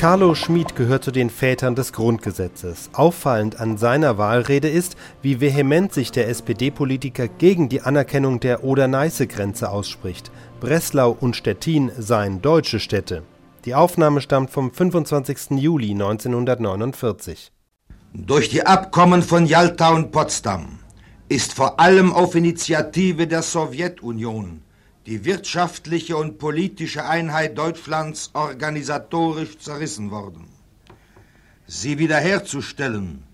Carlo Schmid gehört zu den Vätern des Grundgesetzes. Auffallend an seiner Wahlrede ist, wie vehement sich der SPD-Politiker gegen die Anerkennung der Oder-Neiße-Grenze ausspricht. Breslau und Stettin seien deutsche Städte. Die Aufnahme stammt vom 25. Juli 1949. Durch die Abkommen von Jalta und Potsdam ist vor allem auf Initiative der Sowjetunion die wirtschaftliche und politische Einheit Deutschlands organisatorisch zerrissen worden. Sie wiederherzustellen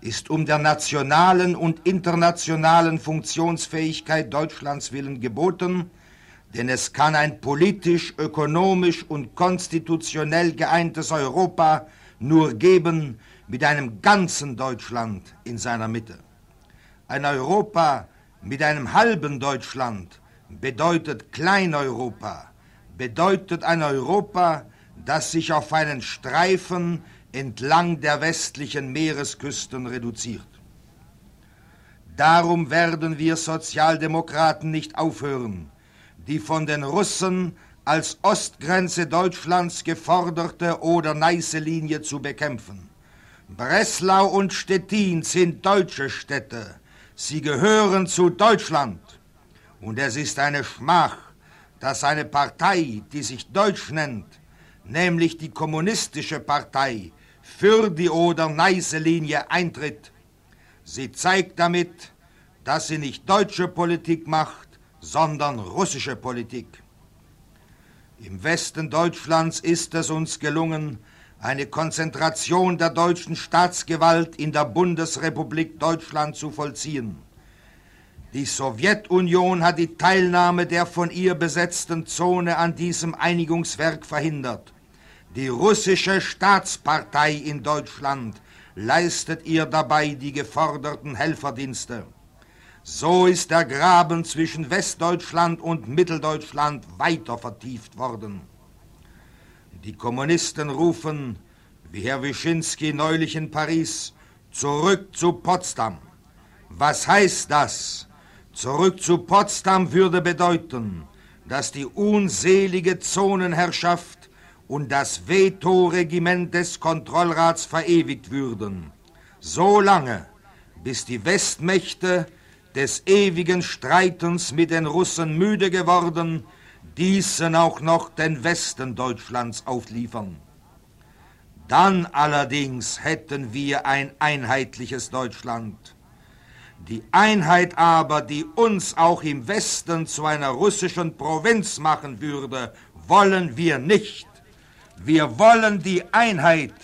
ist um der nationalen und internationalen Funktionsfähigkeit Deutschlands willen geboten, denn es kann ein politisch, ökonomisch und konstitutionell geeintes Europa nur geben mit einem ganzen Deutschland in seiner Mitte. Ein Europa mit einem halben Deutschland bedeutet Kleineuropa, bedeutet ein Europa, das sich auf einen Streifen entlang der westlichen Meeresküsten reduziert. Darum werden wir Sozialdemokraten nicht aufhören, die von den Russen als Ostgrenze Deutschlands geforderte Oder-Neiße-Linie zu bekämpfen. Breslau und Stettin sind deutsche Städte. Sie gehören zu Deutschland. Und es ist eine Schmach, dass eine Partei, die sich Deutsch nennt, nämlich die Kommunistische Partei, für die Oder-Neiße-Linie eintritt. Sie zeigt damit, dass sie nicht deutsche Politik macht, sondern russische Politik. Im Westen Deutschlands ist es uns gelungen, eine Konzentration der deutschen Staatsgewalt in der Bundesrepublik Deutschland zu vollziehen. Die Sowjetunion hat die Teilnahme der von ihr besetzten Zone an diesem Einigungswerk verhindert. Die russische Staatspartei in Deutschland leistet ihr dabei die geforderten Helferdienste. So ist der Graben zwischen Westdeutschland und Mitteldeutschland weiter vertieft worden. Die Kommunisten rufen, wie Herr Wyszynski neulich in Paris, zurück zu Potsdam. Was heißt das? Zurück zu Potsdam würde bedeuten, dass die unselige Zonenherrschaft und das Veto-Regiment des Kontrollrats verewigt würden, so lange, bis die Westmächte des ewigen Streitens mit den Russen müde geworden, diesen auch noch den Westen Deutschlands aufliefern. Dann allerdings hätten wir ein einheitliches Deutschland die Einheit aber, die uns auch im Westen zu einer russischen Provinz machen würde, wollen wir nicht. Wir wollen die Einheit,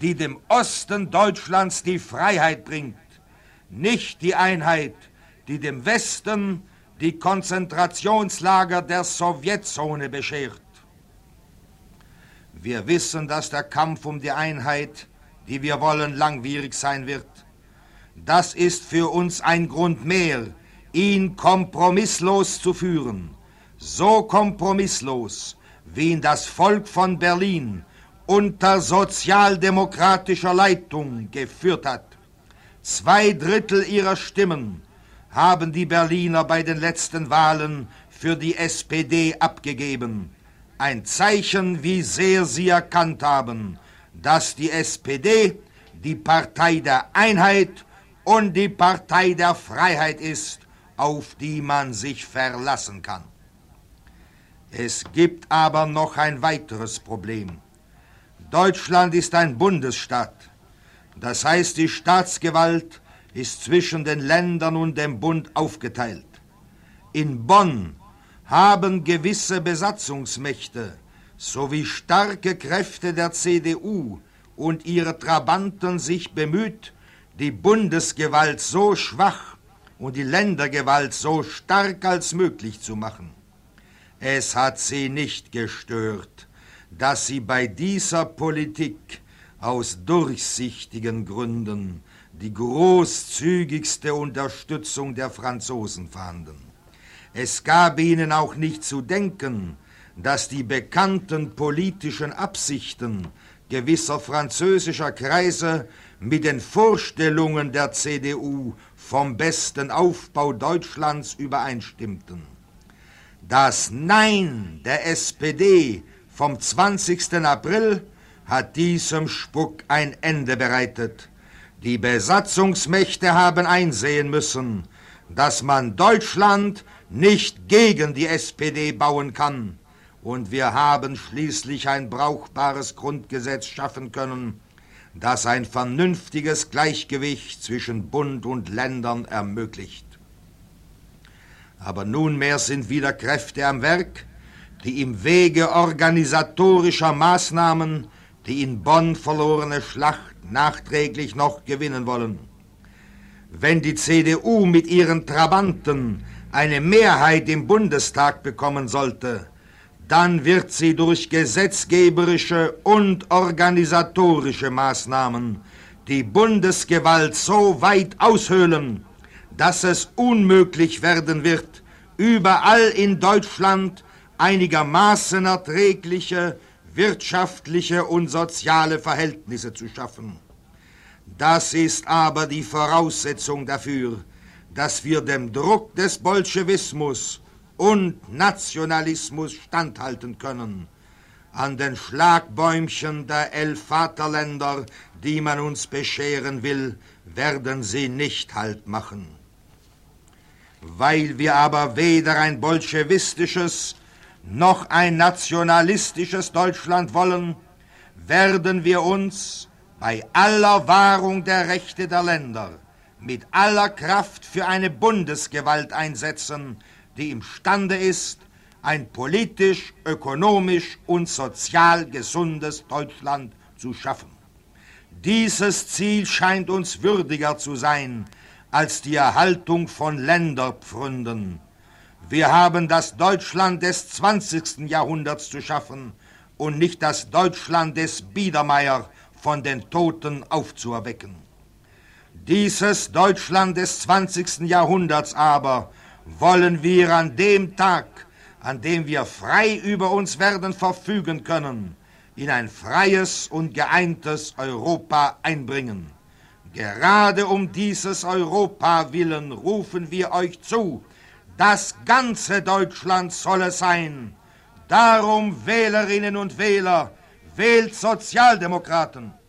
die dem Osten Deutschlands die Freiheit bringt, nicht die Einheit, die dem Westen die Konzentrationslager der Sowjetzone beschert. Wir wissen, dass der Kampf um die Einheit, die wir wollen, langwierig sein wird. Das ist für uns ein Grund mehr, ihn kompromisslos zu führen. So kompromisslos, wie ihn das Volk von Berlin unter sozialdemokratischer Leitung geführt hat. Zwei Drittel ihrer Stimmen haben die Berliner bei den letzten Wahlen für die SPD abgegeben. Ein Zeichen, wie sehr sie erkannt haben, dass die SPD die Partei der Einheit und die Partei der Freiheit ist, auf die man sich verlassen kann. Es gibt aber noch ein weiteres Problem. Deutschland ist ein Bundesstaat. Das heißt, die Staatsgewalt ist zwischen den Ländern und dem Bund aufgeteilt. In Bonn haben gewisse Besatzungsmächte sowie starke Kräfte der CDU und ihre Trabanten sich bemüht, die Bundesgewalt so schwach und die Ländergewalt so stark als möglich zu machen. Es hat sie nicht gestört, dass sie bei dieser Politik aus durchsichtigen Gründen die großzügigste Unterstützung der Franzosen fanden. Es gab ihnen auch nicht zu denken, dass die bekannten politischen Absichten gewisser französischer Kreise mit den Vorstellungen der CDU vom besten Aufbau Deutschlands übereinstimmten. Das Nein der SPD vom 20. April hat diesem Spuck ein Ende bereitet. Die Besatzungsmächte haben einsehen müssen, dass man Deutschland nicht gegen die SPD bauen kann. Und wir haben schließlich ein brauchbares Grundgesetz schaffen können, das ein vernünftiges Gleichgewicht zwischen Bund und Ländern ermöglicht. Aber nunmehr sind wieder Kräfte am Werk, die im Wege organisatorischer Maßnahmen die in Bonn verlorene Schlacht nachträglich noch gewinnen wollen. Wenn die CDU mit ihren Trabanten eine Mehrheit im Bundestag bekommen sollte, dann wird sie durch gesetzgeberische und organisatorische Maßnahmen die Bundesgewalt so weit aushöhlen, dass es unmöglich werden wird, überall in Deutschland einigermaßen erträgliche wirtschaftliche und soziale Verhältnisse zu schaffen. Das ist aber die Voraussetzung dafür, dass wir dem Druck des Bolschewismus und Nationalismus standhalten können. An den Schlagbäumchen der elf Vaterländer, die man uns bescheren will, werden sie nicht Halt machen. Weil wir aber weder ein bolschewistisches noch ein nationalistisches Deutschland wollen, werden wir uns bei aller Wahrung der Rechte der Länder mit aller Kraft für eine Bundesgewalt einsetzen, die imstande ist, ein politisch, ökonomisch und sozial gesundes Deutschland zu schaffen. Dieses Ziel scheint uns würdiger zu sein als die Erhaltung von Länderpfründen, wir haben das Deutschland des 20. Jahrhunderts zu schaffen und nicht das Deutschland des Biedermeier von den Toten aufzuerwecken. Dieses Deutschland des 20. Jahrhunderts aber wollen wir an dem Tag, an dem wir frei über uns werden verfügen können, in ein freies und geeintes Europa einbringen. Gerade um dieses Europa willen rufen wir euch zu, das ganze Deutschland soll es sein. Darum, Wählerinnen und Wähler, wählt Sozialdemokraten.